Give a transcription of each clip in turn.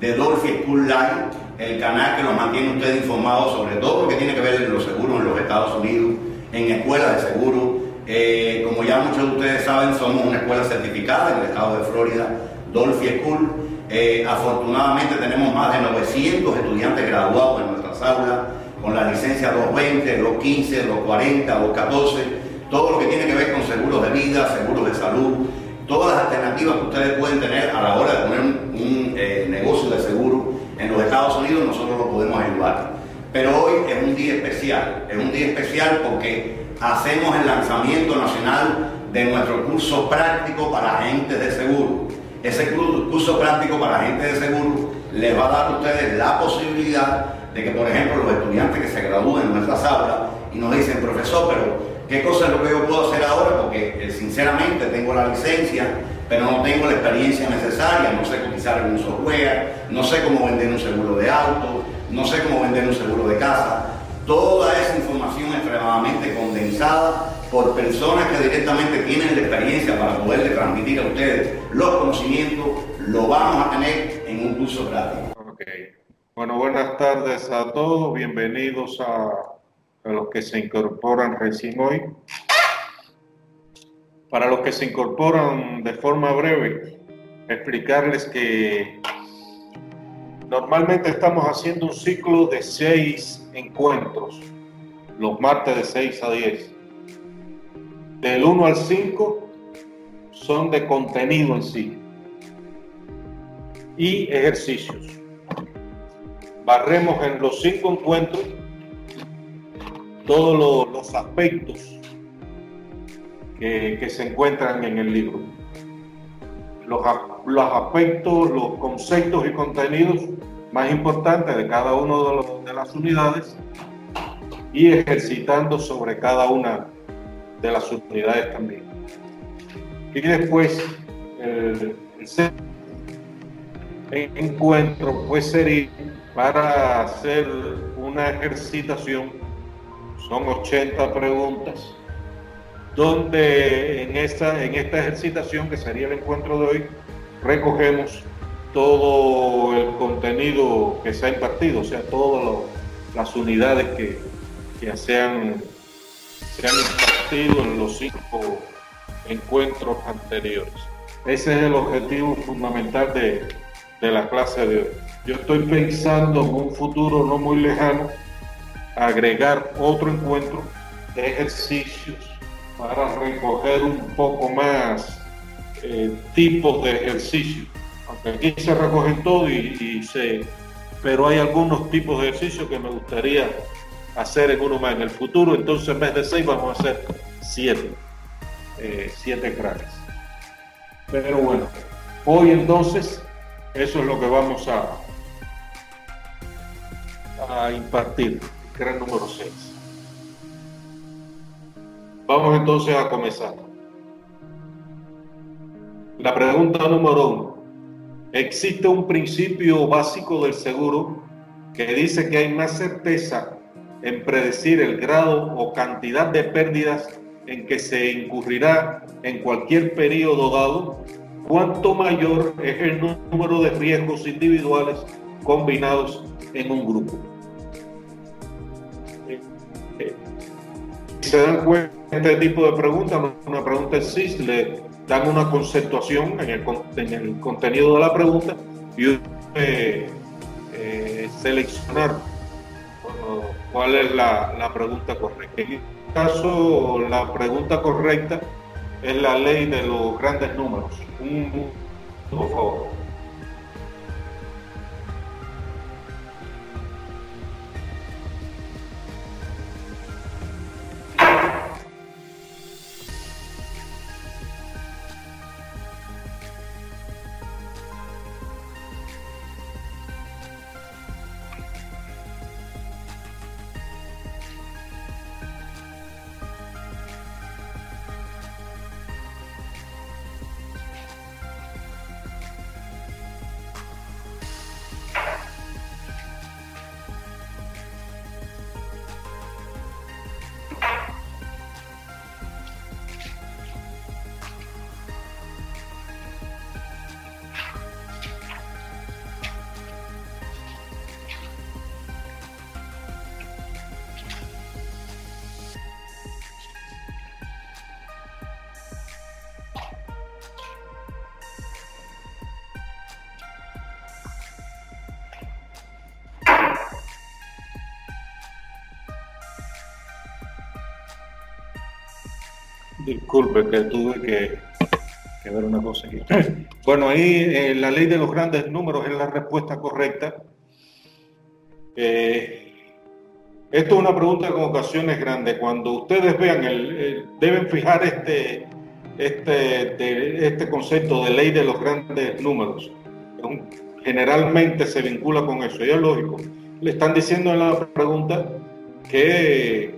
de Dolphy School Live, el canal que los mantiene ustedes informados sobre todo lo que tiene que ver con los seguros en los Estados Unidos, en escuelas de seguro. Eh, como ya muchos de ustedes saben, somos una escuela certificada en el estado de Florida, Dolphy School. Eh, afortunadamente tenemos más de 900 estudiantes graduados en nuestras aulas con la licencia 220, 215, 240, 214, todo lo que tiene que ver con seguros de vida, seguros de salud, todas las alternativas que ustedes pueden tener a la hora de poner un, eh, negocio de seguro en los Estados Unidos, nosotros lo podemos ayudar. Pero hoy es un día especial, es un día especial porque hacemos el lanzamiento nacional de nuestro curso práctico para agentes de seguro. Ese curso práctico para agentes de seguro les va a dar a ustedes la posibilidad de que, por ejemplo, los estudiantes que se gradúen en nuestras aulas y nos dicen, profesor, pero ¿qué cosa es lo que yo puedo hacer ahora? Porque eh, sinceramente tengo la licencia, pero no tengo la experiencia necesaria, no sé utilizar un software, no sé cómo vender un seguro de auto, no sé cómo vender un seguro de casa. Toda esa información extremadamente condensada por personas que directamente tienen la experiencia para poderle transmitir a ustedes los conocimientos, lo vamos a tener en un curso práctico. Bueno, buenas tardes a todos, bienvenidos a, a los que se incorporan recién hoy. Para los que se incorporan de forma breve, explicarles que normalmente estamos haciendo un ciclo de seis encuentros, los martes de 6 a 10. Del 1 al 5 son de contenido en sí y ejercicios. Barremos en los cinco encuentros todos los, aspectos que, se encuentran en el libro. Los, aspectos, los conceptos y contenidos más importantes de cada una de, de las unidades y ejercitando sobre cada una de las unidades también. Y después, el, el encuentro pues sería para hacer una ejercitación. Son 80 preguntas, donde en esta, en esta ejercitación, que sería el encuentro de hoy, recogemos todo el contenido que se ha impartido, o sea, todas las unidades que, que se han se han impartido en los cinco encuentros anteriores. Ese es el objetivo fundamental de, de la clase de hoy. Yo estoy pensando en un futuro no muy lejano agregar otro encuentro de ejercicios para recoger un poco más eh, tipos de ejercicios. Aunque aquí se recogen todo y, se, pero hay algunos tipos de ejercicios que me gustaría hacer en uno más en el futuro, entonces en vez de seis vamos a hacer siete, eh, siete cracks. Pero bueno, hoy entonces eso es lo que vamos a impartir, crack número 6. Vamos entonces a comenzar. La pregunta número uno. ¿Existe un principio básico del seguro que dice que hay más certeza en predecir el grado o cantidad de pérdidas en que se incurrirá en cualquier periodo dado, cuanto mayor es el número de riesgos individuales combinados en un grupo. Se dan cuenta este tipo de preguntas, una pregunta existe, le dan una conceptuación en el, en el contenido de la pregunta y eh, eh, seleccionar cuál es la, la, pregunta correcta. En este caso, la pregunta correcta es la ley de los grandes números. Un, por favor. Disculpe que tuve que, ver una cosa aquí. Bueno, ahí eh, la ley de los grandes números es la respuesta correcta. Eh, esto es una pregunta con ocasiones grandes. Cuando ustedes vean, el, deben fijar este, este, este concepto de ley de los grandes números. Generalmente se vincula con eso, y es lógico. Le están diciendo en la pregunta que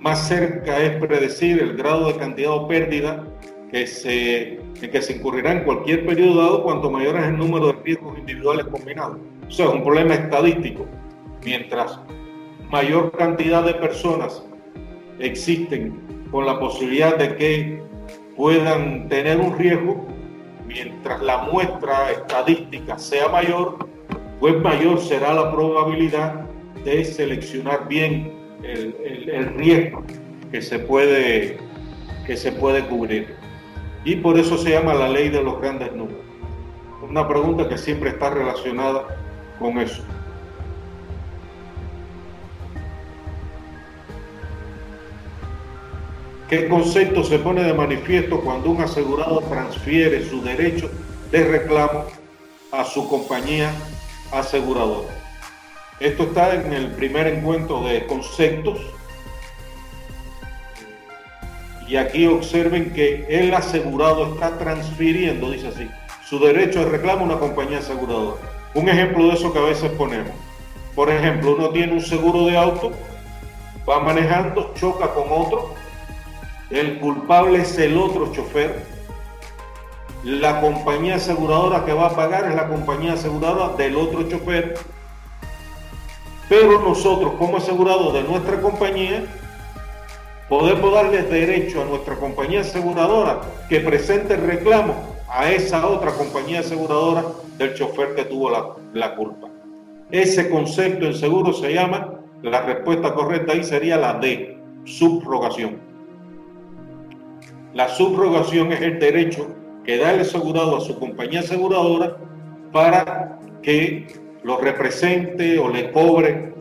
más cerca es predecir el grado de cantidad o pérdida que se, que se incurrirá en cualquier periodo dado cuanto mayor es el número de riesgos individuales combinados. O sea, es un problema estadístico. Mientras mayor cantidad de personas existen con la posibilidad de que puedan tener un riesgo, mientras la muestra estadística sea mayor, pues mayor será la probabilidad de seleccionar bien el, riesgo que se, puede, que se puede cubrir. Y por eso se llama la ley de los grandes números. Una pregunta que siempre está relacionada con eso. ¿Qué concepto se pone de manifiesto cuando un asegurado transfiere su derecho de reclamo a su compañía aseguradora? Esto está en el primer encuentro de conceptos. Y aquí observen que el asegurado está transfiriendo, dice así, su derecho de reclamo a una compañía aseguradora. Un ejemplo de eso que a veces ponemos. Por ejemplo, uno tiene un seguro de auto, va manejando, choca con otro, el culpable es el otro chofer, la compañía aseguradora que va a pagar es la compañía aseguradora del otro chofer, pero nosotros como asegurados de nuestra compañía podemos darle derecho a nuestra compañía aseguradora que presente el reclamo a esa otra compañía aseguradora del chofer que tuvo la, la culpa. Ese concepto en seguro se llama, la respuesta correcta ahí sería la D, subrogación. La subrogación es el derecho que da el asegurado a su compañía aseguradora para que lo represente o le cobre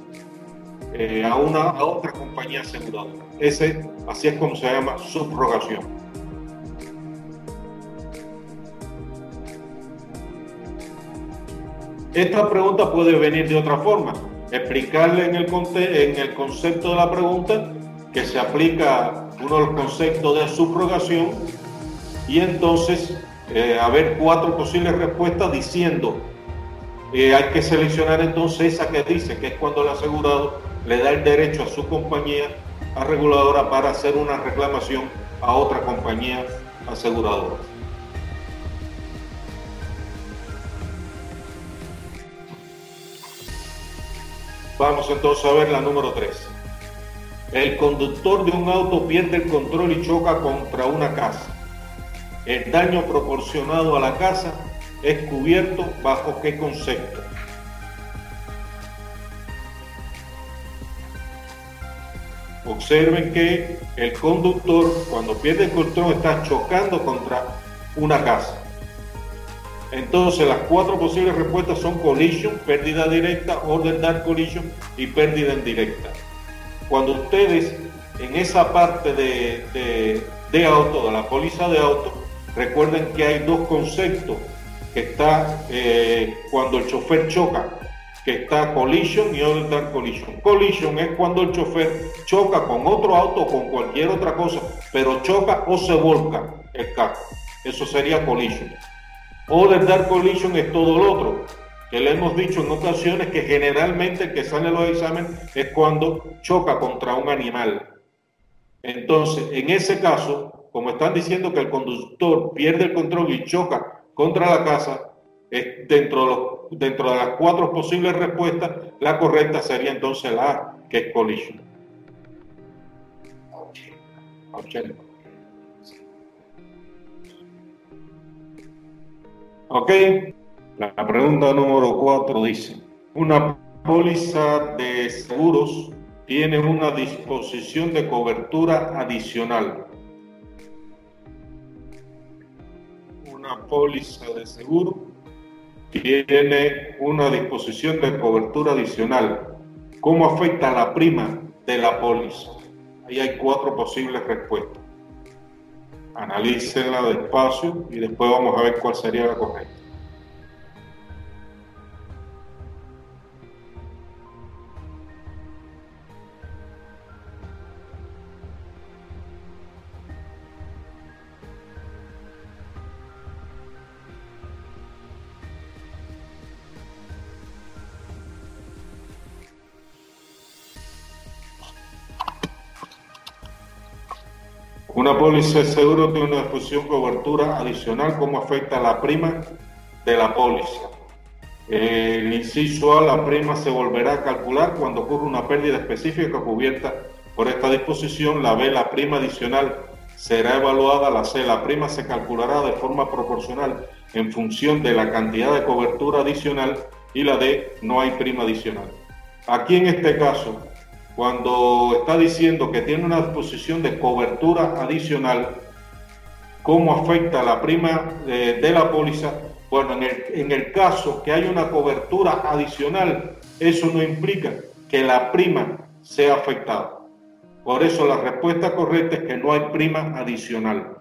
eh, a, una, a otra compañía aseguradora. Ese, así es como se llama subrogación. Esta pregunta puede venir de otra forma. Explicarle en el, en el concepto de la pregunta que se aplica uno de los conceptos de subrogación y entonces eh, haber cuatro posibles respuestas diciendo eh, hay que seleccionar entonces esa que dice que es cuando el asegurado le da el derecho a su compañía reguladora para hacer una reclamación a otra compañía aseguradora. Vamos entonces a ver la número 3. El conductor de un auto pierde el control y choca contra una casa. El daño proporcionado a la casa es cubierto bajo qué concepto. Observen que el conductor cuando pierde el control está chocando contra una casa. Entonces las cuatro posibles respuestas son collision, pérdida directa, order dark collision y pérdida indirecta cuando ustedes en esa parte de, de, auto, de la póliza de auto, recuerden que hay dos conceptos, que está eh, cuando el chofer choca, que está collision y other collision. Collision es cuando el chofer choca con otro auto o con cualquier otra cosa, pero choca o se volca el carro. Eso sería collision. Other collision es todo lo otro que le hemos dicho en ocasiones que generalmente el que sale los exámenes es cuando choca contra un animal. Entonces, en ese caso, como están diciendo que el conductor pierde el control y choca contra la casa, dentro, de dentro de las cuatro posibles respuestas, la correcta sería entonces la A, que es collision. Ok. La pregunta número cuatro dice, una póliza de seguros tiene una disposición de cobertura adicional. Una póliza de seguro tiene una disposición de cobertura adicional. ¿Cómo afecta la prima de la póliza? Ahí hay cuatro posibles respuestas. analícenla despacio y después vamos a ver cuál sería la correcta. Una póliza de seguro tiene una disposición cobertura adicional como afecta a la prima de la póliza. El inciso A, la prima se volverá a calcular cuando ocurra una pérdida específica cubierta por esta disposición. La B, la prima adicional será evaluada. La C, la prima se calculará de forma proporcional en función de la cantidad de cobertura adicional. Y la D, no hay prima adicional. Aquí en este caso, cuando está diciendo que tiene una disposición de cobertura adicional, ¿cómo afecta la prima de, la póliza? Bueno, en el, en el caso que hay una cobertura adicional, eso no implica que la prima sea afectada. Por eso la respuesta correcta es que no hay prima adicional.